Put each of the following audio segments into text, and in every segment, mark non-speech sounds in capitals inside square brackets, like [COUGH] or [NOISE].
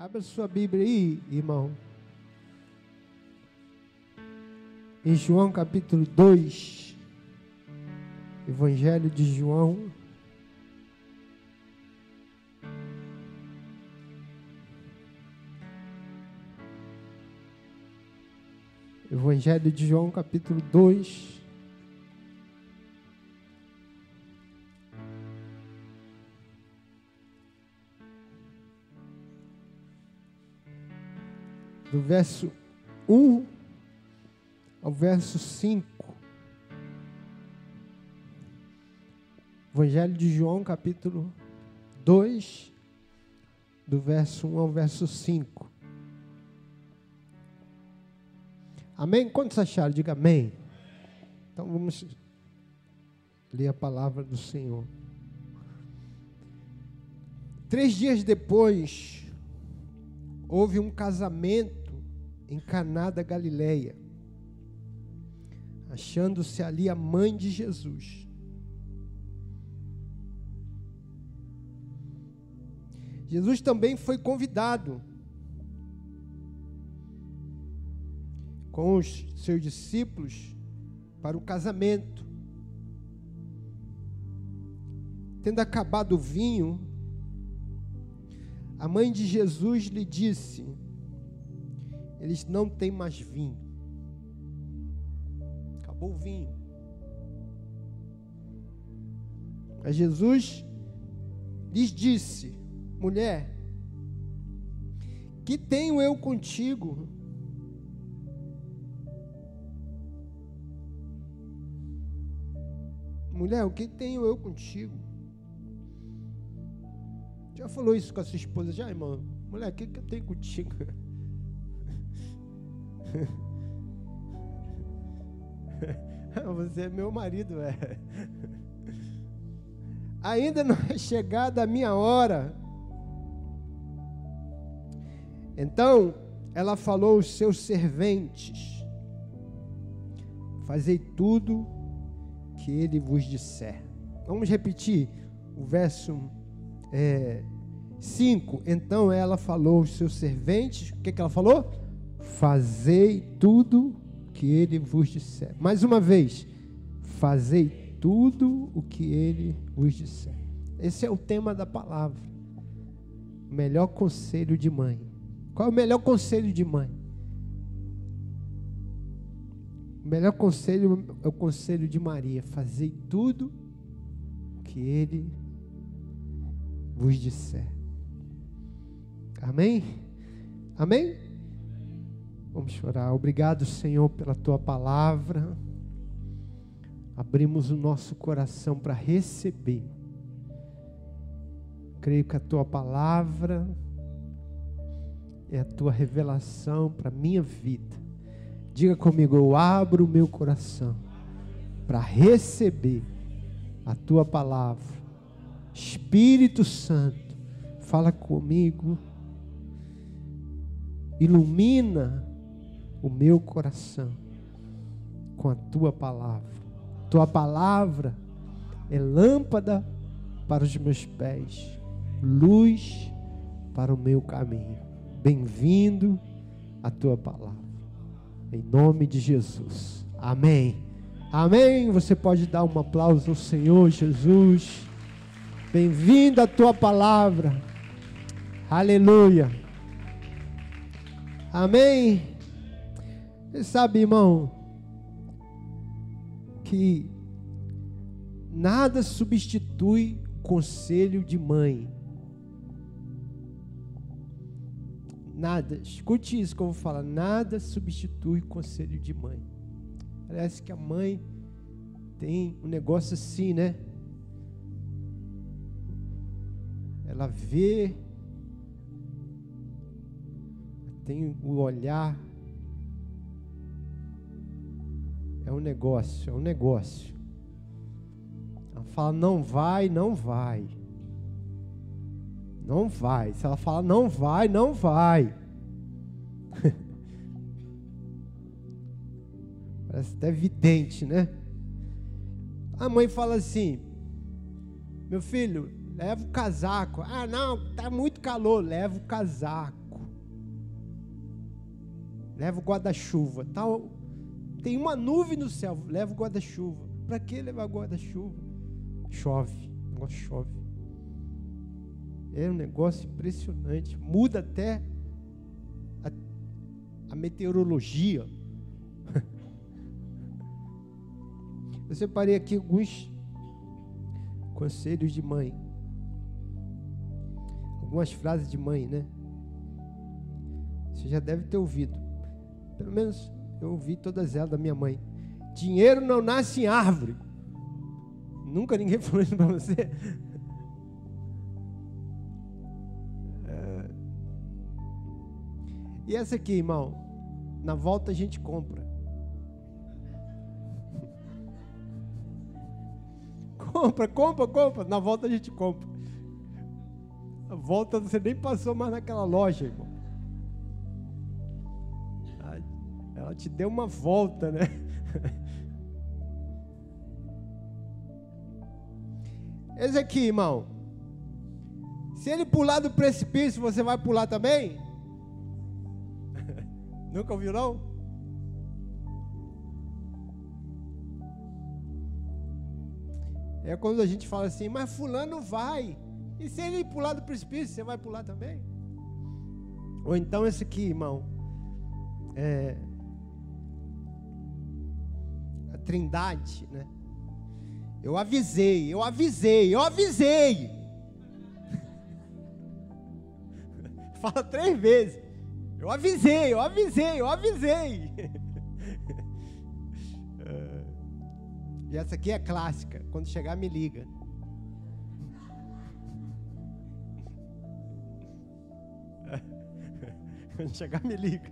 Abra sua Bíblia aí, irmão. Em João capítulo 2. Evangelho de João. Evangelho de João capítulo 2. Do verso 1 ao verso 5. Evangelho de João, capítulo 2, do verso 1 ao verso 5. Amém? Quantos acharam? Diga amém. Então vamos ler a palavra do Senhor. Três dias depois, houve um casamento em Caná da Galileia, achando-se ali a mãe de Jesus. Jesus também foi convidado com os seus discípulos para o casamento. Tendo acabado o vinho, a mãe de Jesus lhe disse: eles não têm mais vinho. Acabou o vinho. Mas Jesus lhes disse: mulher, que tenho eu contigo? Mulher, o que tenho eu contigo? Já falou isso com a sua esposa? Já, irmão? Mulher, o que, que eu tenho contigo? [LAUGHS] Você é meu marido, é. Ainda não é chegada a minha hora. Então ela falou aos seus serventes: Fazei tudo que ele vos disser. Vamos repetir o verso 5. É, então ela falou aos seus serventes: O que, que ela falou? Fazei tudo que ele vos disser. Mais uma vez, fazei tudo o que ele vos disser. Esse é o tema da palavra. O melhor conselho de mãe. Qual é o melhor conselho de mãe? O melhor conselho é o conselho de Maria. Fazei tudo o que ele vos disser. Amém? Amém? Vamos chorar. Obrigado, Senhor, pela tua palavra. Abrimos o nosso coração para receber. Creio que a tua palavra é a tua revelação para a minha vida. Diga comigo, eu abro o meu coração para receber a tua palavra. Espírito Santo, fala comigo, ilumina o meu coração com a tua palavra. Tua palavra é lâmpada para os meus pés, luz para o meu caminho. Bem-vindo a tua palavra. Em nome de Jesus. Amém. Amém. Você pode dar um aplauso ao Senhor Jesus. Bem-vindo a tua palavra. Aleluia. Amém. Você sabe, irmão, que nada substitui conselho de mãe. Nada, escute isso que eu vou falar. Nada substitui conselho de mãe. Parece que a mãe tem um negócio assim, né? Ela vê, tem o olhar É um negócio, é um negócio. Ela fala, não vai, não vai. Não vai. Se ela fala, não vai, não vai. [LAUGHS] Parece até evidente, né? A mãe fala assim: Meu filho, leva o casaco. Ah, não, tá muito calor. Leva o casaco. Leva o guarda-chuva. Tal, tem uma nuvem no céu, leva o guarda-chuva. Para que levar guarda-chuva? Chove, o negócio chove. É um negócio impressionante. Muda até a, a meteorologia. [LAUGHS] Eu separei aqui alguns conselhos de mãe. Algumas frases de mãe, né? Você já deve ter ouvido. Pelo menos eu ouvi todas elas da minha mãe. Dinheiro não nasce em árvore. Nunca ninguém [LAUGHS] falou isso para você. É... E essa aqui, irmão? Na volta a gente compra. [LAUGHS] compra, compra, compra. Na volta a gente compra. A volta você nem passou mais naquela loja, irmão. Ela te deu uma volta, né? [LAUGHS] Esse aqui, irmão. Se ele pular do precipício, você vai pular também? [LAUGHS] Nunca ouviu, não? É quando a gente fala assim, mas fulano vai. E se ele pular do precipício, você vai pular também? Ou então esse aqui, irmão. É, trindade, né? Eu avisei, eu avisei, eu avisei. [LAUGHS] Fala três vezes. Eu avisei, eu avisei, eu avisei. [LAUGHS] E essa aqui é clássica. Quando chegar, me liga. [LAUGHS] Quando chegar, me liga.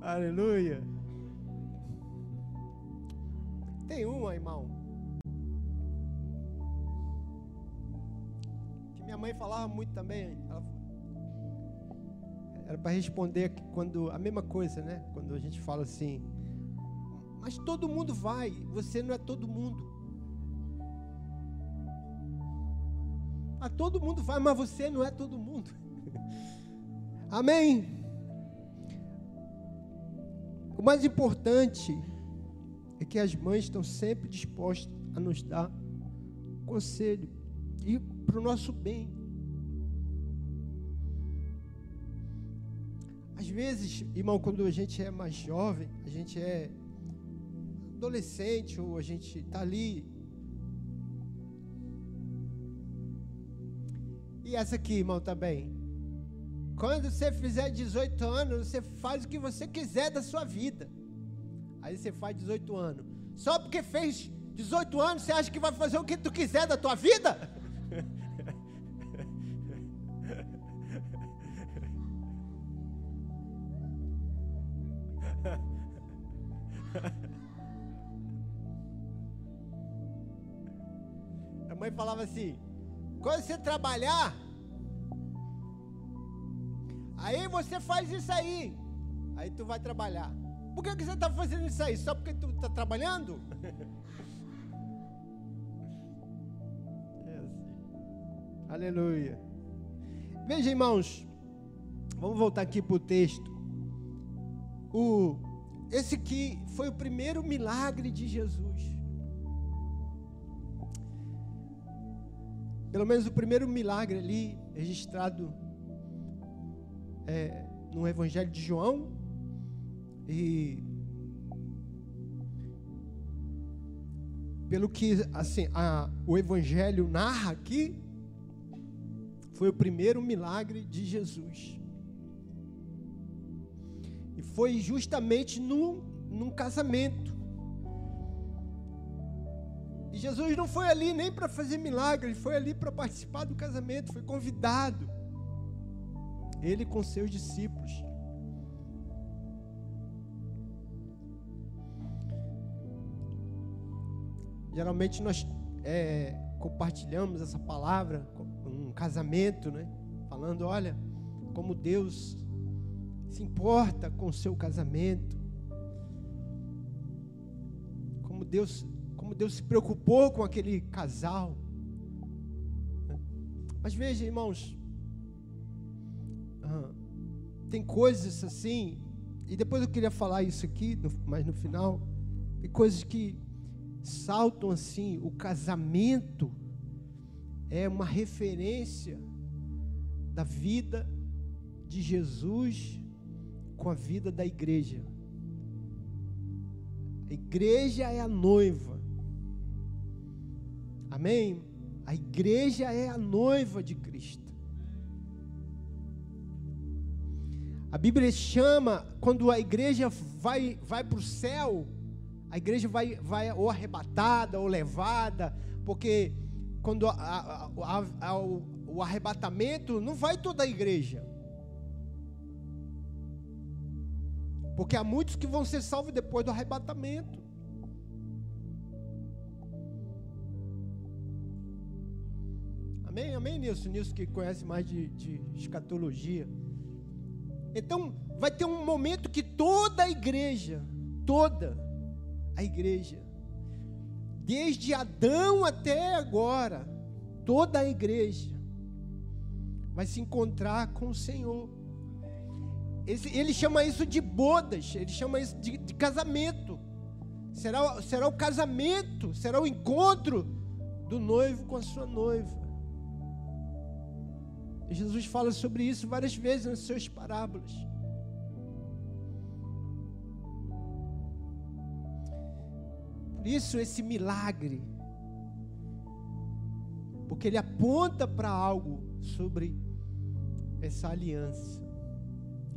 Aleluia. Tem uma, irmão. Que minha mãe falava muito também. Ela, era para responder quando a mesma coisa, né? Quando a gente fala assim, mas todo mundo vai, você não é todo mundo. A todo mundo vai, mas você não é todo mundo. [LAUGHS] Amém. O mais importante é que as mães estão sempre dispostas a nos dar conselho e para o nosso bem. Às vezes, irmão, quando a gente é mais jovem, a gente é adolescente ou a gente está ali. E essa aqui, irmão, também. Quando você fizer 18 anos, você faz o que você quiser da sua vida. Aí você faz 18 anos. Só porque fez 18 anos, você acha que vai fazer o que tu quiser da tua vida? [LAUGHS] mãe falava assim: quando você trabalhar, aí você faz isso aí. Aí tu vai trabalhar. Por que, que você está fazendo isso aí? Só porque tu está trabalhando? [LAUGHS] é assim. Aleluia. Veja, irmãos, vamos voltar aqui para o texto. O, esse aqui foi o primeiro milagre de Jesus. Pelo menos o primeiro milagre ali registrado é, no Evangelho de João. E pelo que assim, a, o Evangelho narra aqui, foi o primeiro milagre de Jesus. E foi justamente num, num casamento. E Jesus não foi ali nem para fazer milagre, ele foi ali para participar do casamento, foi convidado. Ele com seus discípulos. Geralmente nós é, compartilhamos essa palavra, um casamento, né? Falando, olha, como Deus se importa com o seu casamento, como Deus como Deus se preocupou com aquele casal. Mas veja, irmãos, tem coisas assim, e depois eu queria falar isso aqui, mas no final, tem coisas que saltam assim, o casamento é uma referência da vida de Jesus com a vida da igreja. A igreja é a noiva. Amém? A igreja é a noiva de Cristo. A Bíblia chama, quando a igreja vai, vai para o céu, a igreja vai, vai ou arrebatada ou levada, porque quando a, a, a, o, o arrebatamento não vai toda a igreja. Porque há muitos que vão ser salvos depois do arrebatamento. Amém? Amém, Nilson? Nilson que conhece mais de, de escatologia. Então, vai ter um momento que toda a igreja, toda a igreja, desde Adão até agora, toda a igreja, vai se encontrar com o Senhor. ele chama isso de bodas, ele chama isso de, de casamento. Será, será o casamento, será o encontro do noivo com a sua noiva. Jesus fala sobre isso várias vezes nas suas parábolas. Por isso, esse milagre, porque ele aponta para algo sobre essa aliança.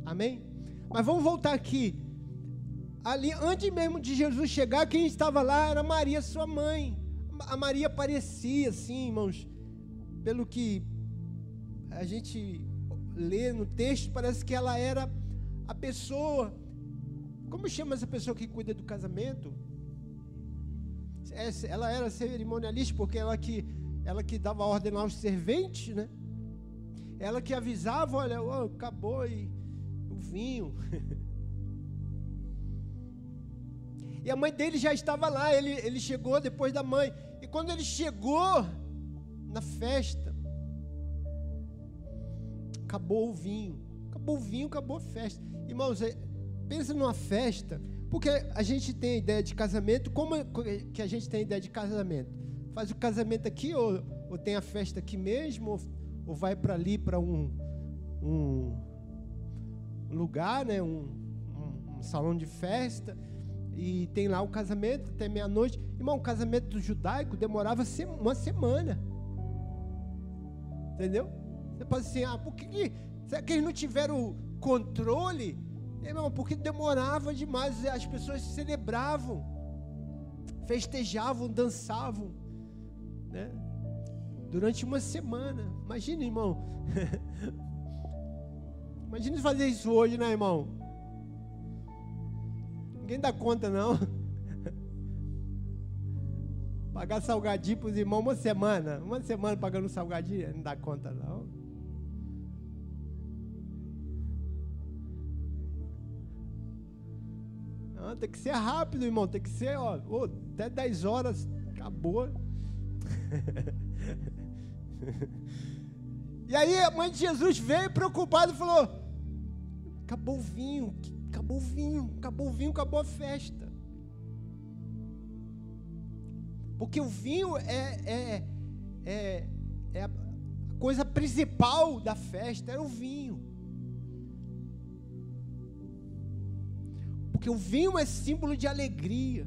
Amém? Mas vamos voltar aqui. Ali, antes mesmo de Jesus chegar, quem estava lá era Maria, sua mãe. A Maria parecia, assim, irmãos, pelo que a gente lê no texto, parece que ela era a pessoa. Como chama essa pessoa que cuida do casamento? É, ela era cerimonialista porque ela que ela que dava ordem aos serventes, né? Ela que avisava, olha, oh, acabou o vinho. [LAUGHS] e a mãe dele já estava lá, ele, ele chegou depois da mãe. E quando ele chegou na festa, acabou o vinho. Acabou o vinho, acabou a festa. Irmãos, é, pensa numa festa, porque a gente tem a ideia de casamento, como é que a gente tem a ideia de casamento? Faz o casamento aqui ou, ou tem a festa aqui mesmo, ou, ou vai para ali para um, um lugar, né? Um, um, um, salão de festa e tem lá o casamento até meia-noite. Irmão, o casamento judaico demorava uma semana. Entendeu? Você pode assim, ah, por que, que será que eles não tiveram controle? Irmão, porque demorava demais, as pessoas celebravam, festejavam, dançavam, né? Durante uma semana. Imagina, irmão. [LAUGHS] Imagina fazer isso hoje, né, irmão? Ninguém dá conta, não. [LAUGHS] Pagar salgadinho para os irmãos uma semana. Uma semana pagando salgadinho, não dá conta, não. Não, tem que ser rápido, irmão. Tem que ser, ó, até 10 horas, acabou. [LAUGHS] e aí a mãe de Jesus veio preocupada e falou: acabou o vinho, acabou o vinho, acabou o vinho, acabou a festa. Porque o vinho é, é, é, é a coisa principal da festa, era o vinho. Porque o vinho é símbolo de alegria.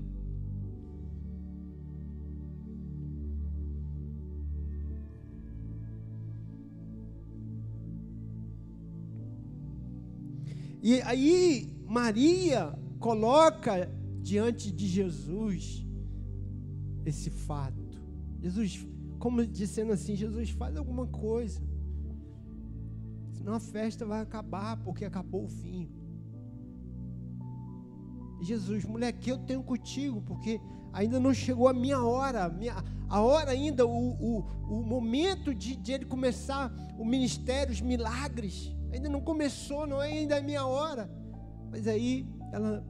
E aí Maria coloca diante de Jesus esse fato. Jesus, como dizendo assim, Jesus faz alguma coisa. Senão a festa vai acabar porque acabou o vinho. Jesus, mulher, que eu tenho contigo, porque ainda não chegou a minha hora, a, minha, a hora ainda, o, o, o momento de, de, ele começar o ministério, os milagres, ainda não começou, não é ainda a minha hora. Mas aí ela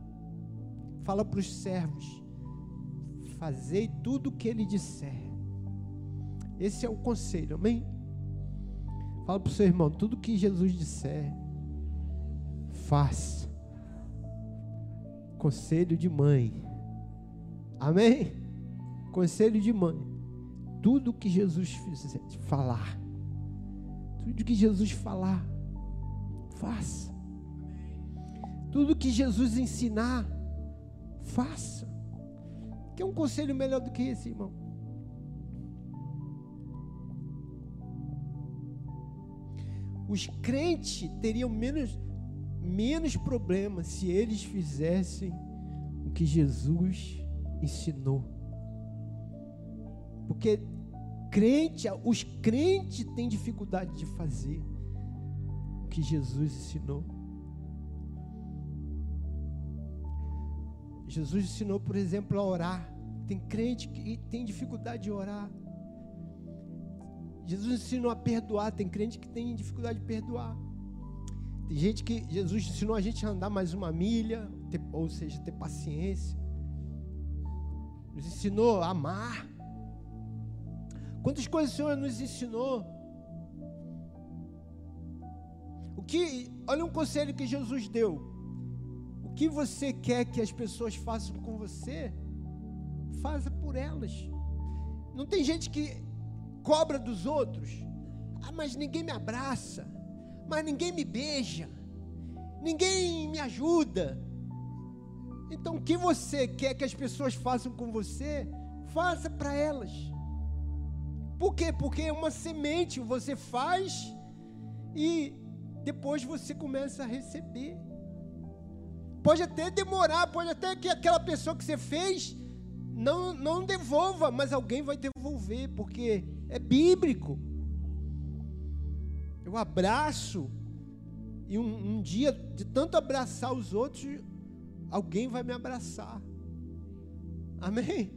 fala para os servos: fazei tudo o que ele disser. Esse é o conselho, amém? Fala para o seu irmão: tudo que Jesus disser, faça. Conselho de mãe. Amém? Conselho de mãe. Tudo que Jesus fizer, falar. Tudo que Jesus falar, faça. Tudo que Jesus ensinar, faça. Quer um conselho melhor do que esse, irmão? Os crentes teriam menos, menos problemas se eles fizessem o que Jesus ensinou. Porque crente, os crentes têm dificuldade de fazer o que Jesus ensinou. Jesus ensinou, por exemplo, a orar. Tem crente que tem dificuldade de orar. Jesus ensinou a perdoar. Tem crente que tem dificuldade de perdoar. Tem gente que Jesus ensinou a gente a andar mais uma milha, ter, ou seja, ter paciência. Nos ensinou a amar. Quantas coisas o Senhor nos ensinou? O que, olha um conselho que Jesus deu. O que você quer que as pessoas façam com você, faça por elas. Não tem gente que cobra dos outros. Ah, mas ninguém me abraça. Mas ninguém me beija. Ninguém me ajuda. Então, o que você quer que as pessoas façam com você, faça para elas. Por quê? Porque é uma semente, você faz e depois você começa a receber. Pode até demorar, pode até que aquela pessoa que você fez não, não devolva, mas alguém vai devolver, porque é bíblico. Eu abraço, e um, um dia, de tanto abraçar os outros, alguém vai me abraçar. Amém?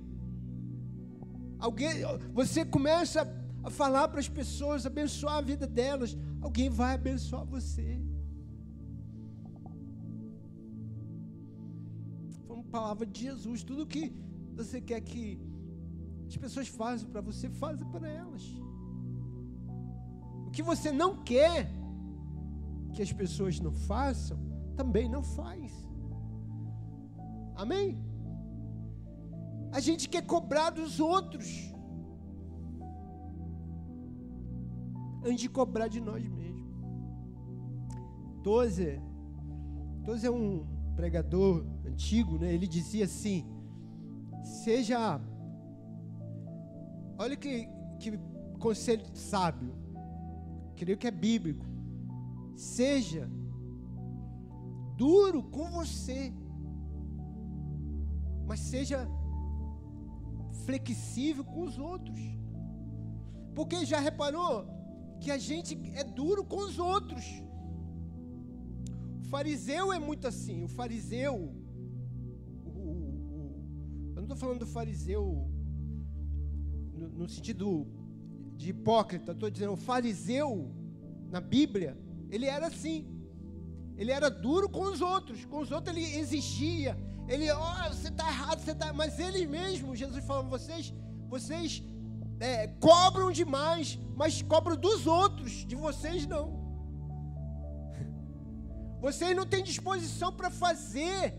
Alguém, você começa a falar para as pessoas, abençoar a vida delas, alguém vai abençoar você. Foi uma palavra de Jesus. Tudo que você quer que as pessoas façam para você, faça para elas. Que você não quer que as pessoas não façam, também não faz. Amém? A gente quer cobrar dos outros. Antes de cobrar de nós mesmos. Tozer, Tozer é um pregador antigo, né? Ele dizia assim: seja. Olha que, que conselho sábio. Creio que é bíblico. Seja duro com você, mas seja flexível com os outros. Porque já reparou que a gente é duro com os outros. O fariseu é muito assim. O fariseu, o, o, eu não estou falando do fariseu no, no sentido de hipócrita, estou dizendo o fariseu na Bíblia, ele era assim. Ele era duro com os outros, com os outros ele exigia, ele, ó, oh, você está errado, você está. Mas ele mesmo, Jesus falou, vocês, vocês é, cobram demais, mas cobram dos outros, de vocês não. [LAUGHS] Vocês não têm disposição para fazer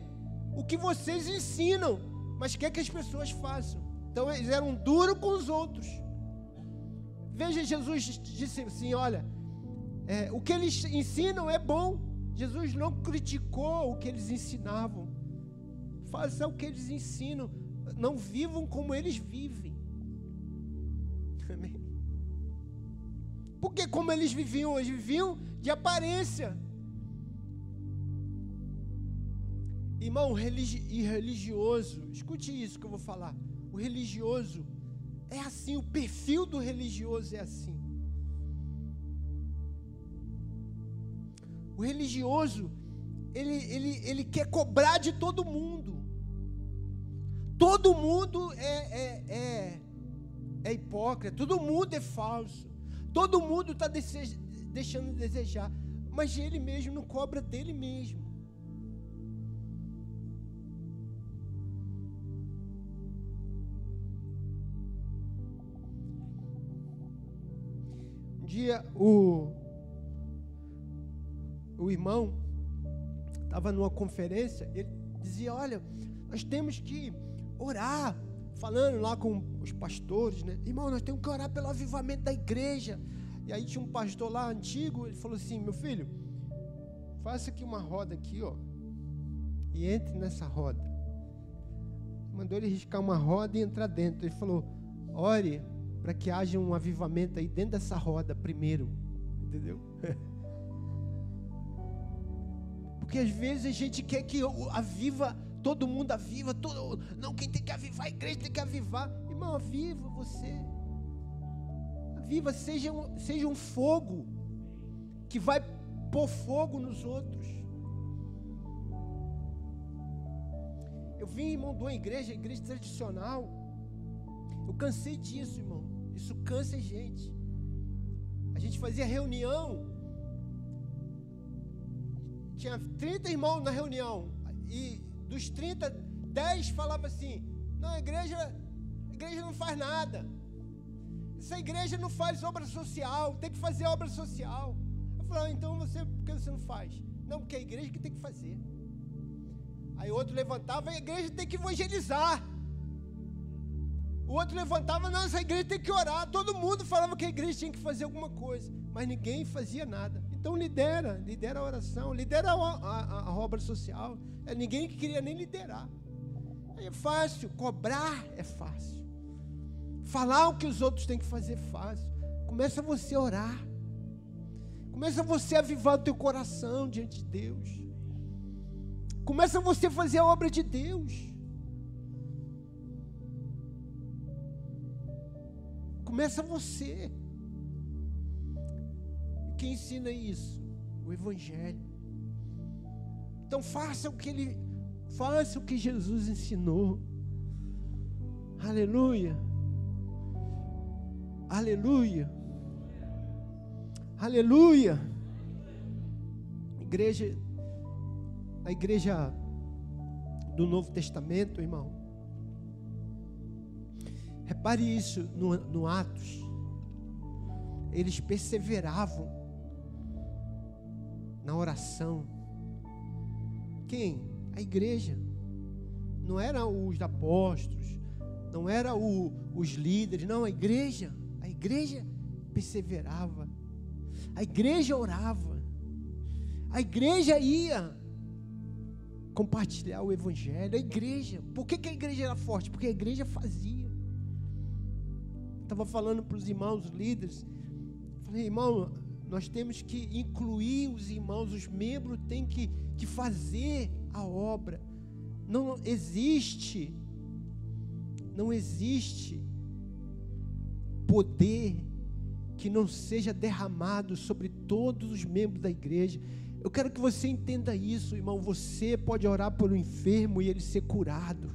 o que vocês ensinam, mas quer que as pessoas façam. Então eles eram duros com os outros. Veja, Jesus disse assim: olha, é, o que eles ensinam é bom. Jesus não criticou o que eles ensinavam façam o que eles ensinam, não vivam como eles vivem. [LAUGHS] Amém? Porque como eles viviam hoje, viviam de aparência. Irmão, religi e religioso, escute isso que eu vou falar. O religioso é assim, o perfil do religioso é assim. O religioso, ele, ele, ele quer cobrar de todo mundo. Todo mundo é, é, é, é hipócrita, todo mundo é falso, todo mundo está deixando de desejar, mas ele mesmo não cobra dele mesmo. Dia o, o irmão, estava numa conferência, ele dizia: Olha, nós temos que orar, falando lá com os pastores, né? Irmão, nós temos que orar pelo avivamento da igreja. E aí tinha um pastor lá antigo, ele falou assim: Meu filho, faça aqui uma roda aqui, ó, e entre nessa roda. Mandou ele riscar uma roda e entrar dentro. Ele falou: Ore para que haja um avivamento aí dentro dessa roda primeiro. Entendeu? [LAUGHS] Porque às vezes a gente quer que aviva, todo mundo aviva, todo, não, quem tem que avivar a igreja tem que avivar. Irmão, aviva você. Aviva, seja um, seja um fogo que vai pôr fogo nos outros. Eu vim, irmão, de uma igreja, igreja tradicional. Eu cansei disso, irmão. Isso cansa a gente. A gente fazia reunião. Tinha 30 irmãos na reunião. E dos 30, 10 falavam assim: Não, a igreja, a igreja não faz nada. Essa igreja não faz obra social, tem que fazer obra social. Eu falei, ah, então você, por que você não faz? Não, porque é a igreja que tem que fazer. Aí outro levantava, a igreja tem que evangelizar. O outro levantava, não, essa igreja tem que orar. Todo mundo falava que a igreja tinha que fazer alguma coisa, mas ninguém fazia nada. Então lidera, lidera a oração, lidera a, a, a obra social. É ninguém que queria nem liderar. É fácil, cobrar é fácil. Falar o que os outros têm que fazer é fácil. Começa você a orar. Começa você a avivar o teu coração diante de Deus. Começa você a fazer a obra de Deus. Começa você. Quem ensina isso? O Evangelho. Então faça o que ele, faça o que Jesus ensinou. Aleluia. Aleluia. Aleluia. Igreja, a igreja do Novo Testamento, irmão Repare isso no, no Atos. Eles perseveravam na oração. Quem? A igreja. Não eram os apóstolos, não eram os líderes, não, a igreja. A igreja perseverava. A igreja orava. A igreja ia compartilhar o evangelho. A igreja. Por que, que a igreja era forte? Porque a igreja fazia estava falando para os irmãos líderes. Falei, irmão, nós temos que incluir os irmãos, os membros têm que, que fazer a obra. Não existe, não existe poder que não seja derramado sobre todos os membros da igreja. Eu quero que você entenda isso, irmão. Você pode orar por um enfermo e ele ser curado.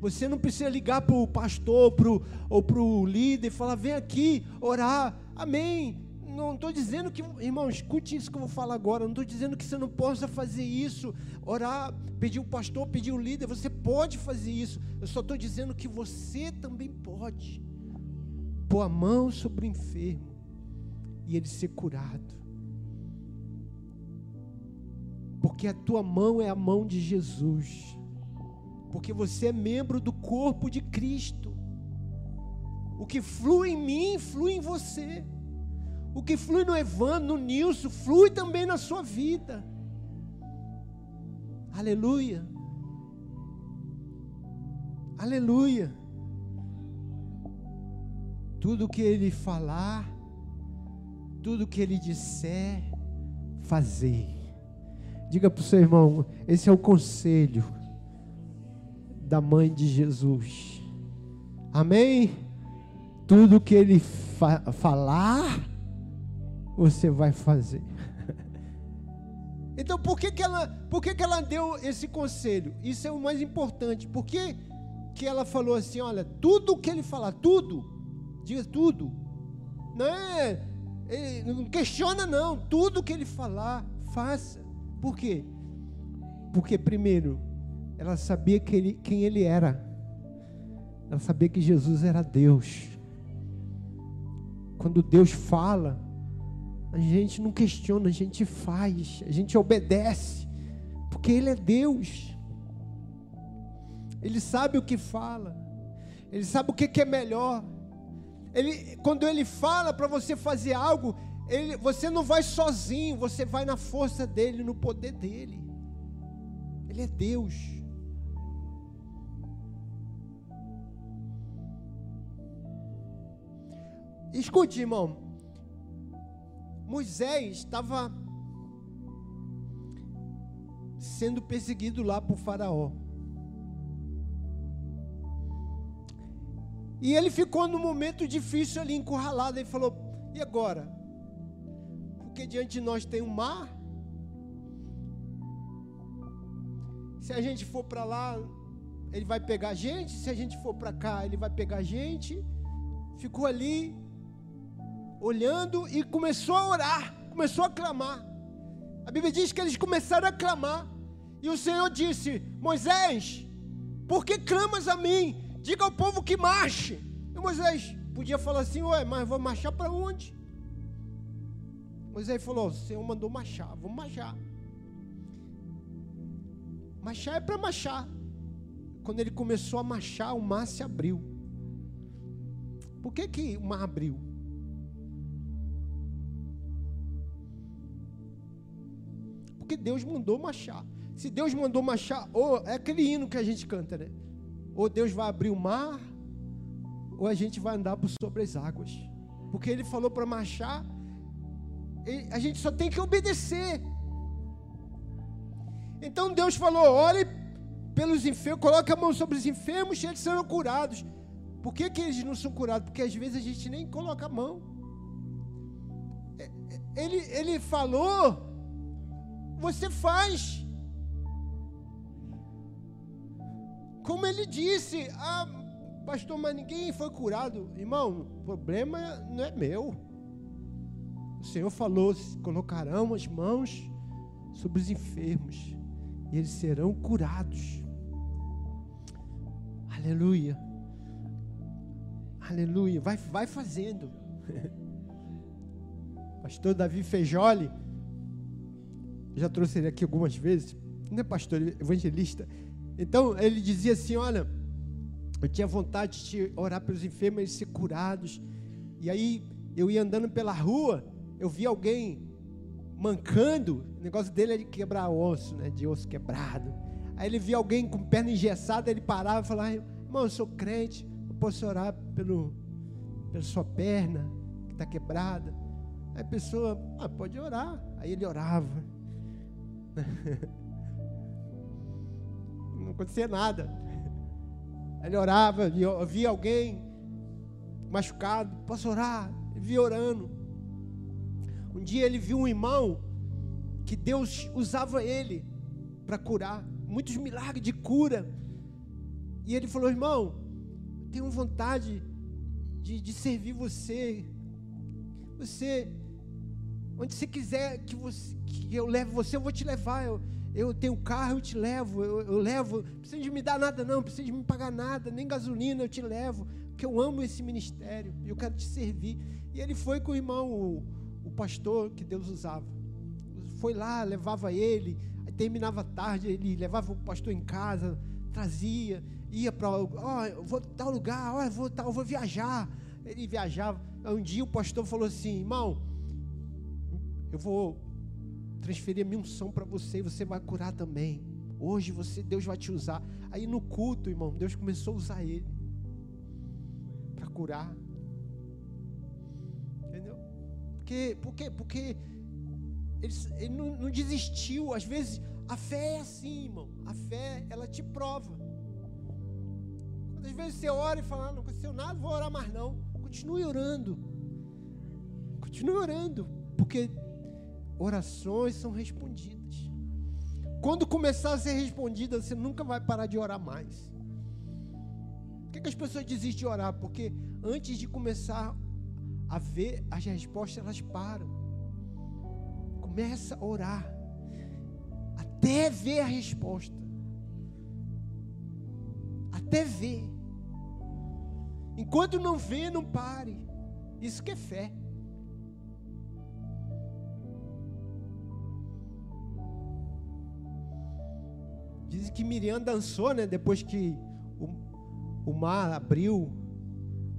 Você não precisa ligar para o pastor pro, ou para o líder e falar: vem aqui orar. Amém. Não estou dizendo que, irmão, escute isso que eu vou falar agora. Não estou dizendo que você não possa fazer isso, orar, pedir o pastor, pedir o líder. Você pode fazer isso. Eu só estou dizendo que você também pode pôr a mão sobre o enfermo e ele ser curado. Porque a tua mão é a mão de Jesus porque você é membro do corpo de Cristo. O que flui em mim, flui em você. O que flui no Evandro, no Nilson, flui também na sua vida. Aleluia. Aleluia. Tudo que ele falar, tudo que ele disser, fazer. Diga para o seu irmão, esse é o conselho da mãe de Jesus. Amém? Tudo que ele fa falar, você vai fazer. [LAUGHS] Então, por que, que, ela, por que, que ela deu esse conselho? Isso é o mais importante. Por que, que ela falou assim: olha, tudo que ele falar, tudo, diga tudo. Não é, é não questiona, não. Tudo que ele falar, faça. Por quê? Porque, primeiro, ela sabia que ele, quem ele era. Ela sabia que Jesus era Deus. Quando Deus fala, a gente não questiona, a gente faz, a gente obedece. Porque Ele é Deus. Ele sabe o que fala. Ele sabe o que, é melhor. Ele, quando Ele fala para você fazer algo, ele, você não vai sozinho, você vai na força dele, no poder dele. Ele é Deus. Escute, irmão. Moisés estava sendo perseguido lá por Faraó. E ele ficou num momento difícil ali, encurralado. Ele falou: E agora? Porque diante de nós tem um mar. Se a gente for para lá, ele vai pegar a gente. Se a gente for para cá, ele vai pegar a gente. Ficou ali, olhando e começou a orar, começou a clamar. A Bíblia diz que eles começaram a clamar. E o Senhor disse: Moisés, por que clamas a mim? Diga ao povo que marche. E Moisés podia falar assim: Ué, mas vou marchar para onde? Moisés falou: O Senhor mandou marchar, vamos marchar. Marchar é para marchar. Quando ele começou a marchar, o mar se abriu. Por que, que o mar abriu? Porque Deus mandou marchar. Se Deus mandou marchar, ou é aquele hino que a gente canta, né? Ou Deus vai abrir o mar, ou a gente vai andar por sobre as águas. Porque Ele falou para marchar, a gente só tem que obedecer. Então Deus falou: ore pelos enfermos, coloque a mão sobre os enfermos e eles serão curados. Por que, que eles não são curados? Porque às vezes a gente nem coloca a mão. É, é, ele, ele falou, você faz. Como ele disse, ah, pastor, mas ninguém foi curado. Irmão, o problema não é meu. O Senhor falou: colocarão as mãos sobre os enfermos e eles serão curados. Aleluia. Aleluia. Vai, vai fazendo. [LAUGHS] Pastor Davi Feijoli, já trouxe ele aqui algumas vezes. Não é pastor, é evangelista. Então ele dizia assim: Olha, eu tinha vontade de orar pelos enfermos, eles ser curados. E aí eu ia andando pela rua, eu vi alguém mancando, o negócio dele é de quebrar osso, né? De osso quebrado. Aí ele via alguém com perna engessada, ele parava e falava: Irmão, eu sou crente, eu posso orar pelo, pela sua perna que está quebrada. Aí a pessoa, ah, pode orar. Aí ele orava. [LAUGHS] não acontecia nada. Ele orava, via alguém machucado, posso orar? Ele via orando. Um dia ele viu um irmão que Deus usava ele para curar, muitos milagres de cura. E ele falou: irmão, tenho vontade de, de servir você. Você, onde você quiser que, você, que eu leve você, eu vou te levar. Eu, eu tenho carro, eu te levo, eu, eu levo, não precisa de me dar nada não, não precisa de me pagar nada, nem gasolina, eu te levo, porque eu amo esse ministério, eu quero te servir. E ele foi com o irmão, o, o pastor que Deus usava. Foi lá, levava ele, terminava tarde, ele levava o pastor em casa, trazia, ia para, ó, oh, vou tal lugar, ó, oh, vou tal, vou viajar. Ele viajava. Um dia o pastor falou assim, irmão, eu vou transferir a minha unção para você e você vai curar também. Hoje você, Deus vai te usar. Aí no culto, irmão, Deus começou a usar ele para curar. Entendeu? Porque, porque, porque ele, ele não, não, desistiu. Às vezes a fé é assim, irmão. A fé, ela te prova. Às vezes você ora e fala, ah, não aconteceu nada, vou orar mais não. Continue orando. Continue orando. Porque orações são respondidas. Quando começar a ser respondida, você nunca vai parar de orar mais. Por que, que as pessoas desistem de orar? Porque antes de começar a ver as respostas, elas param. Começa a orar até ver a resposta. Até ver. Enquanto não vê, não pare. Isso que é fé. Que Miriam dançou, né? Depois que o, o mar abriu.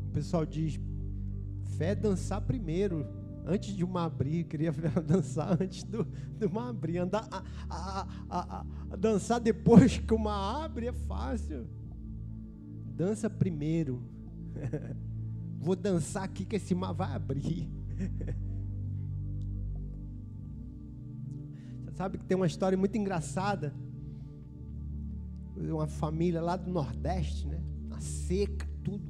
O pessoal diz: fé é dançar primeiro, antes de o mar abrir. Queria dançar [LAUGHS] antes do, do mar abrir. Andar, a, a, a, a, dançar depois que o mar abre é fácil. Dança primeiro. [LAUGHS] Vou dançar aqui que esse mar vai abrir. Você [LAUGHS] sabe que tem uma história muito engraçada. Uma família lá do Nordeste, né? Na seca, tudo.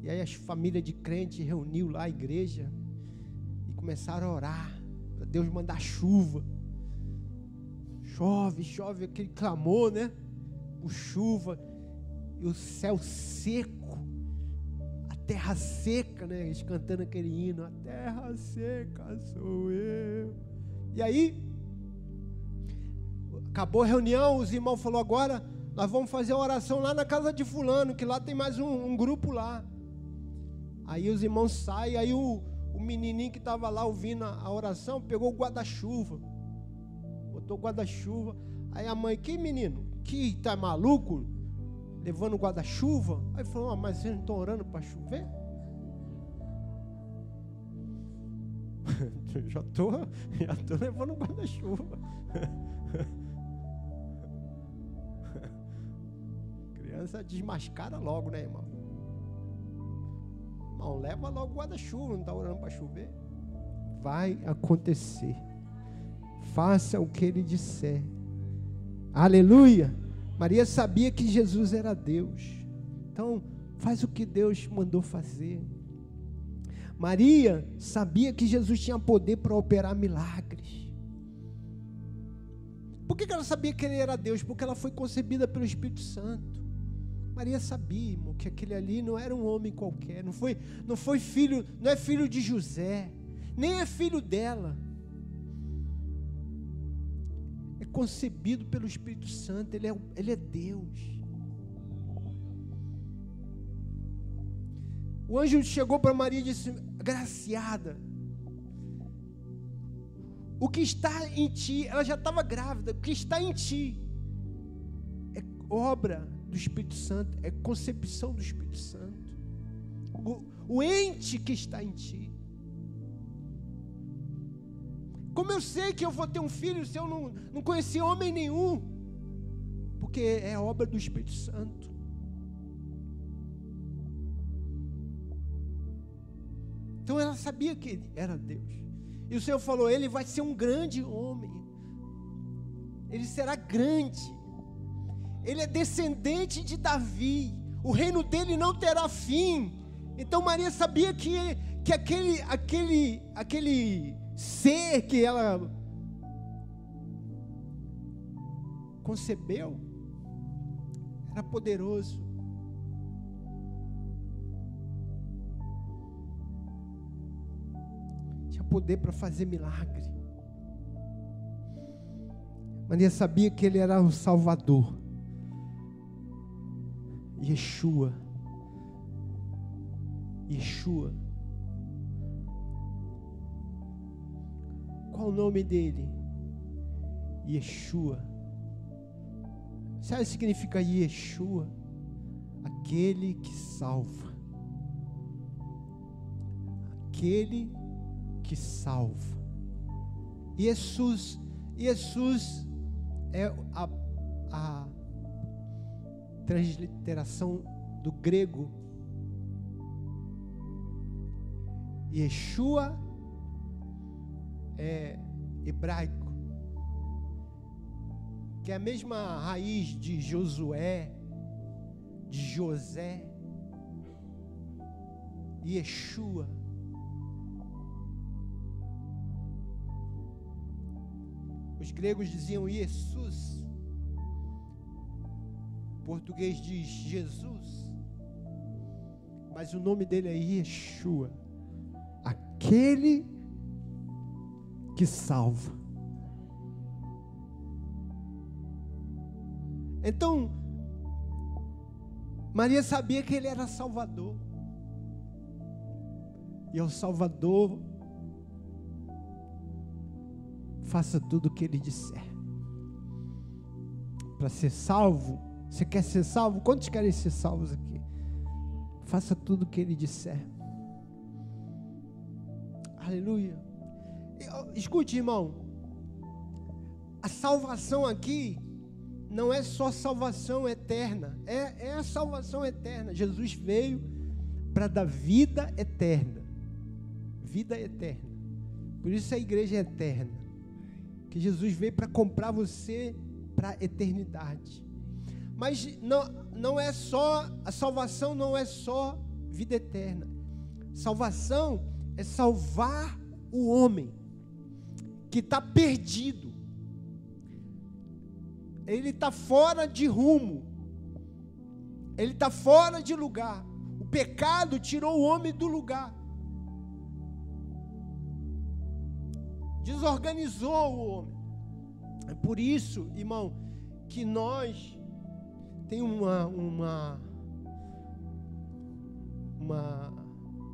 E aí as famílias de crente reuniu lá a igreja e começaram a orar para Deus mandar chuva. Chove, chove, aquele clamor, né? O chuva e o céu seco, a terra seca, né? Eles cantando aquele hino, a terra seca sou eu. E aí, acabou a reunião, os irmãos falaram agora, nós vamos fazer a oração lá na casa de fulano, que lá tem mais um, um grupo lá. Aí os irmãos saem, aí o, o menininho que estava lá ouvindo a, a oração pegou o guarda-chuva, botou o guarda-chuva. Aí a mãe, que menino, que tá maluco? levando guarda-chuva. Aí falou: ah, Mas vocês não estão orando para chover? [LAUGHS] já estou [LAUGHS] já tô levando guarda-chuva. [LAUGHS] Criança desmascara logo, né, irmão? Não, leva logo guarda-chuva, não está orando para chover. Vai acontecer. Faça o que ele disser. Aleluia. Maria sabia que Jesus era Deus. Então, faz o que Deus mandou fazer. Maria sabia que Jesus tinha poder para operar milagres. Por que ela sabia que ele era Deus? Porque ela foi concebida pelo Espírito Santo. Maria sabia, irmão, que aquele ali não era um homem qualquer, não foi, não foi filho, não é filho de José, nem é filho dela concebido pelo Espírito Santo, ele é, ele é Deus. O anjo chegou para Maria e disse: Graciada, o que está em ti, ela já estava grávida, o que está em ti é obra do Espírito Santo, é concepção do Espírito Santo. O, o ente que está em ti. Como eu sei que eu vou ter um filho se eu não, não conheci homem nenhum? Porque é obra do Espírito Santo. Então ela sabia que ele era Deus. E o Senhor falou: Ele vai ser um grande homem. Ele será grande. Ele é descendente de Davi. O reino dele não terá fim. Então Maria sabia que, que aquele, aquele, aquele ser que ela concebeu era poderoso. Tinha poder para fazer milagre. Maria sabia que ele era o Salvador. Yeshua. Yeshua Qual o nome dele? Yeshua. Sabe o que significa Yeshua? Aquele que salva. Aquele que salva. Jesus, Jesus é a, transliteração do grego. Yeshua é, hebraico, que é a mesma raiz de Josué, de José, Yeshua. Os gregos diziam Jesus, o português diz Jesus, mas o nome dele é Yeshua, aquele que salva. Então, Maria sabia que ele era Salvador. E ao Salvador, faça tudo o que ele disser. para ser salvo? Você quer ser salvo? Quantos querem ser salvos aqui? Faça tudo o que ele disser. Aleluia. Escute, irmão. A salvação aqui não é só salvação eterna, é, é a salvação eterna. Jesus veio para dar vida eterna. Vida eterna. Por isso a igreja é eterna. Que Jesus veio para comprar você para a eternidade. Mas não, não é só, a salvação não é só vida eterna. Salvação é salvar o homem que está perdido. Ele está fora de rumo. Ele está fora de lugar. O pecado tirou o homem do lugar. Desorganizou o homem. É por isso, irmão, que nós tem uma uma uma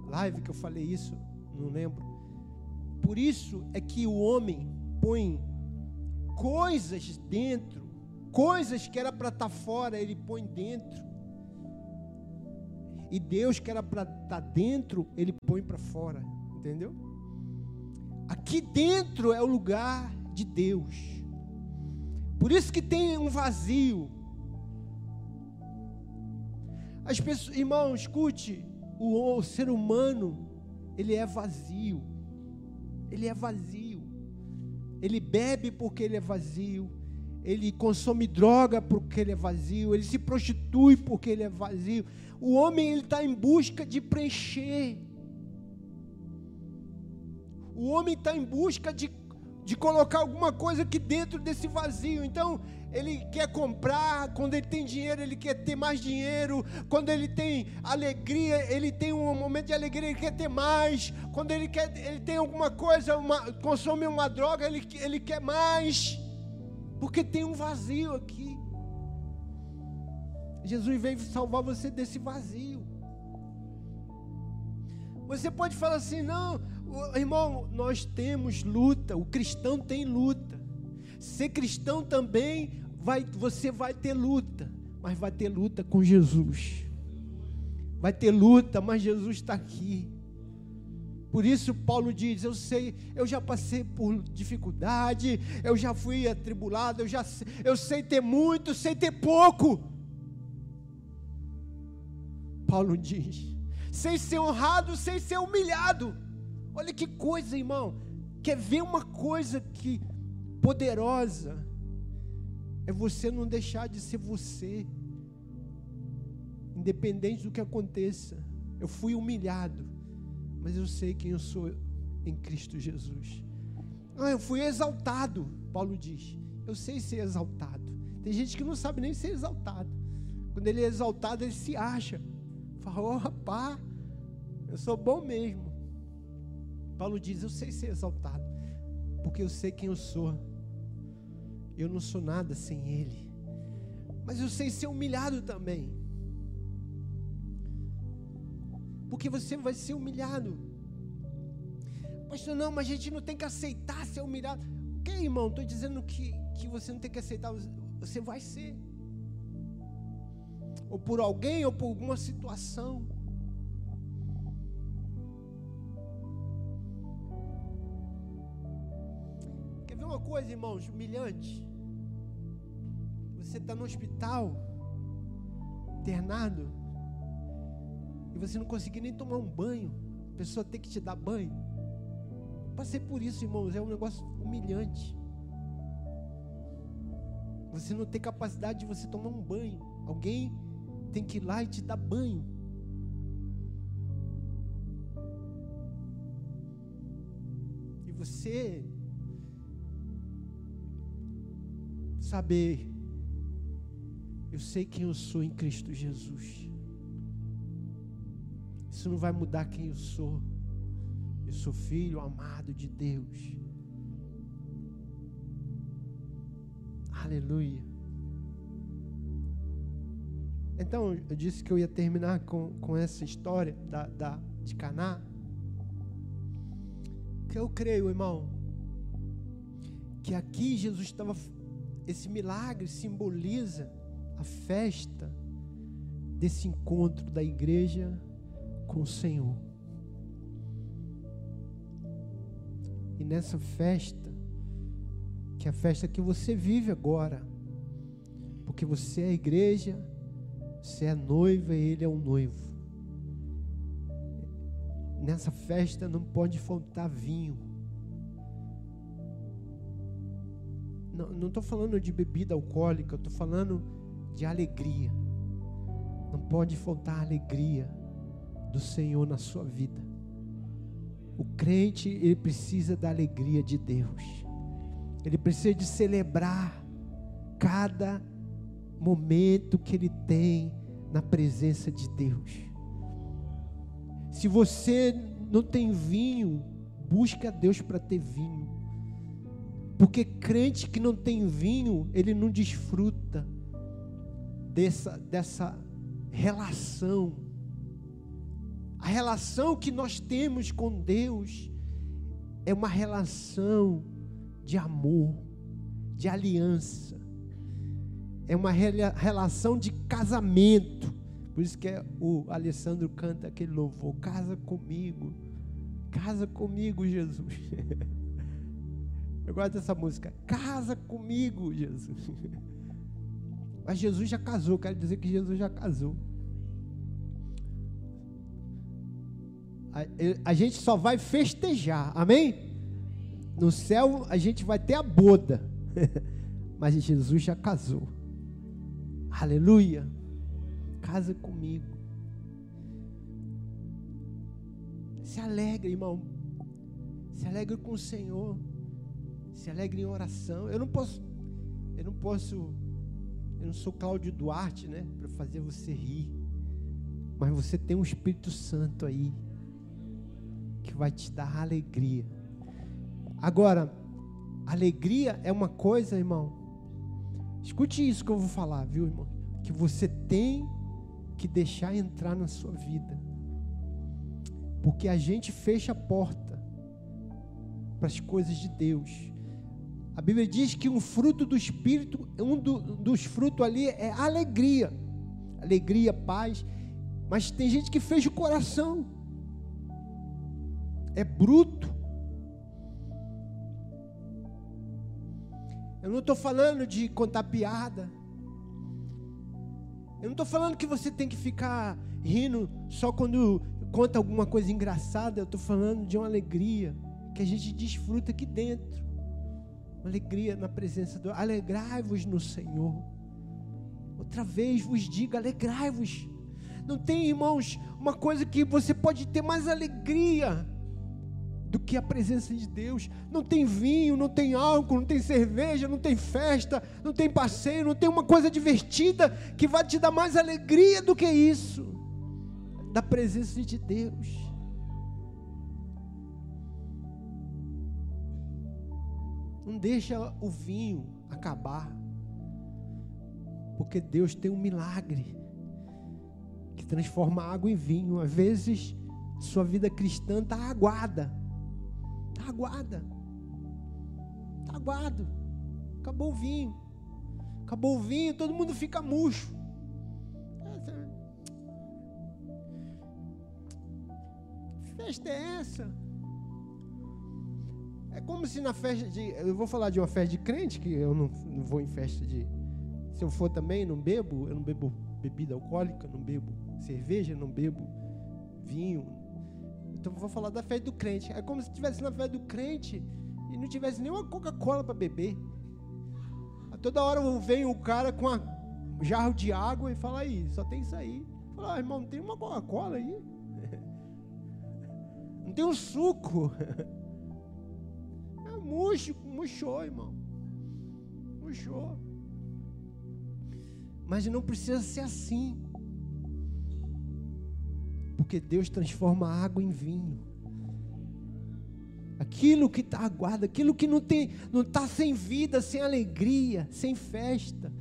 live que eu falei isso, não lembro. Por isso é que o homem põe coisas dentro, coisas que era para estar tá fora, ele põe dentro. E Deus que era para estar tá dentro, ele põe para fora, entendeu? Aqui dentro é o lugar de Deus. Por isso que tem um vazio. As pessoas, irmão, escute, o, o ser humano, ele é vazio. Ele é vazio. Ele bebe porque ele é vazio. Ele consome droga porque ele é vazio. Ele se prostitui porque ele é vazio. O homem ele está em busca de preencher. O homem está em busca de, de colocar alguma coisa aqui dentro desse vazio. Então, ele quer comprar, quando ele tem dinheiro, ele quer ter mais dinheiro, quando ele tem alegria, ele tem um momento de alegria, ele quer ter mais, quando ele quer, ele tem alguma coisa, uma, consome uma droga, ele, ele quer mais, porque tem um vazio aqui. Jesus veio salvar você desse vazio. Você pode falar assim, não, irmão, nós temos luta, o cristão tem luta. Ser cristão também vai, você vai ter luta, mas vai ter luta com Jesus. Vai ter luta, mas Jesus está aqui. Por isso Paulo diz: Eu sei, eu já passei por dificuldade, eu já fui atribulado, eu já eu sei ter muito, sei ter pouco. Paulo diz: Sei ser honrado, sei ser humilhado. Olha que coisa, irmão. Quer ver uma coisa que poderosa é você não deixar de ser você, independente do que aconteça. Eu fui humilhado, mas eu sei quem eu sou em Cristo Jesus. Ah, eu fui exaltado, Paulo diz. Eu sei ser exaltado. Tem gente que não sabe nem ser exaltado. Quando ele é exaltado, ele se acha. Fala, oh, rapaz, eu sou bom mesmo. Paulo diz: Eu sei ser exaltado, porque eu sei quem eu sou. Eu não sou nada sem Ele. Mas eu sei ser humilhado também. Porque você vai ser humilhado. Pastor, não, mas a gente não tem que aceitar ser humilhado. Ok, irmão, estou dizendo que, que você não tem que aceitar, você vai ser. Ou por alguém, ou por alguma situação. Uma coisa, irmãos, humilhante? Você está no hospital, internado, e você não conseguir nem tomar um banho, a pessoa tem que te dar banho. Passei por isso, irmãos, é um negócio humilhante. Você não tem capacidade de você tomar um banho. Alguém tem que ir lá e te dar banho. E você saber eu sei quem eu sou em Cristo Jesus. Isso não vai mudar quem eu sou. Eu sou filho amado de Deus. Aleluia. Então, eu disse que eu ia terminar com, com essa história da, da, de Caná. Que eu creio, irmão, que aqui Jesus estava esse milagre simboliza a festa desse encontro da igreja com o Senhor. E nessa festa, que é a festa que você vive agora, porque você é a igreja, você é a noiva e ele é o noivo. Nessa festa não pode faltar vinho. Não estou falando de bebida alcoólica, estou falando de alegria. Não pode faltar alegria do Senhor na sua vida. O crente, ele precisa da alegria de Deus. Ele precisa de celebrar cada momento que ele tem na presença de Deus. Se você não tem vinho, busque a Deus para ter vinho. Porque crente que não tem vinho, ele não desfruta dessa, dessa relação. A relação que nós temos com Deus é uma relação de amor, de aliança. É uma relação de casamento. Por isso que é o Alessandro canta aquele louvor: Casa comigo, casa comigo, Jesus. [LAUGHS] Eu gosto dessa música. Casa comigo, Jesus. [LAUGHS] Mas Jesus já casou, quero dizer que Jesus já casou. A, a gente só vai festejar, amém? No céu a gente vai ter a boda, [LAUGHS] mas Jesus já casou. Aleluia. Casa comigo. Se alegre, irmão. Se alegre com o Senhor se alegre em oração. Eu não posso, eu não posso, eu não sou Cláudio Duarte, né, para fazer você rir. Mas você tem um Espírito Santo aí que vai te dar alegria. Agora, alegria é uma coisa, irmão. Escute isso que eu vou falar, viu, irmão? Que você tem que deixar entrar na sua vida. Porque a gente fecha a porta para as coisas de Deus. A Bíblia diz que um fruto do Espírito, um do, dos frutos ali é alegria. Alegria, paz. Mas tem gente que fecha o coração. É bruto. Eu não estou falando de contar piada. Eu não estou falando que você tem que ficar rindo só quando conta alguma coisa engraçada. Eu estou falando de uma alegria que a gente desfruta aqui dentro alegria na presença do. Alegrai-vos no Senhor. Outra vez vos digo, alegrai-vos. Não tem, irmãos, uma coisa que você pode ter mais alegria do que a presença de Deus. Não tem vinho, não tem álcool, não tem cerveja, não tem festa, não tem passeio, não tem uma coisa divertida que vai te dar mais alegria do que isso. Da presença de Deus. Não deixa o vinho acabar. Porque Deus tem um milagre que transforma água em vinho. Às vezes, sua vida cristã está aguada. Está aguada. Está aguado. Acabou o vinho. Acabou o vinho, todo mundo fica murcho. Que festa é essa? É como se na festa de. Eu vou falar de uma festa de crente, que eu não, não vou em festa de. Se eu for também, não bebo, eu não bebo bebida alcoólica, não bebo cerveja, não bebo vinho. Então eu vou falar da festa do crente. É como se estivesse na festa do crente e não tivesse nenhuma Coca-Cola para beber. Toda hora vem o cara com um jarro de água e fala aí, só tem isso aí. Fala, ah, irmão, não tem uma Coca-Cola aí? [LAUGHS] Não tem um suco. [LAUGHS] murcho, murchou, irmão. Murchou. Mas não precisa ser assim. Porque Deus transforma água em vinho. Aquilo que está aguardo, aquilo que não tem, não está sem vida, sem alegria, sem festa,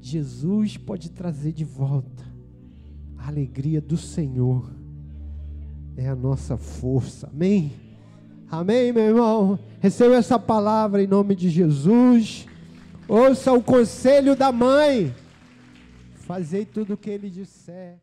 Jesus pode trazer de volta. A alegria do Senhor é a nossa força. Amém. Amém, meu irmão? Receba essa palavra em nome de Jesus. Ouça o conselho da mãe. Fazei tudo o que ele disser.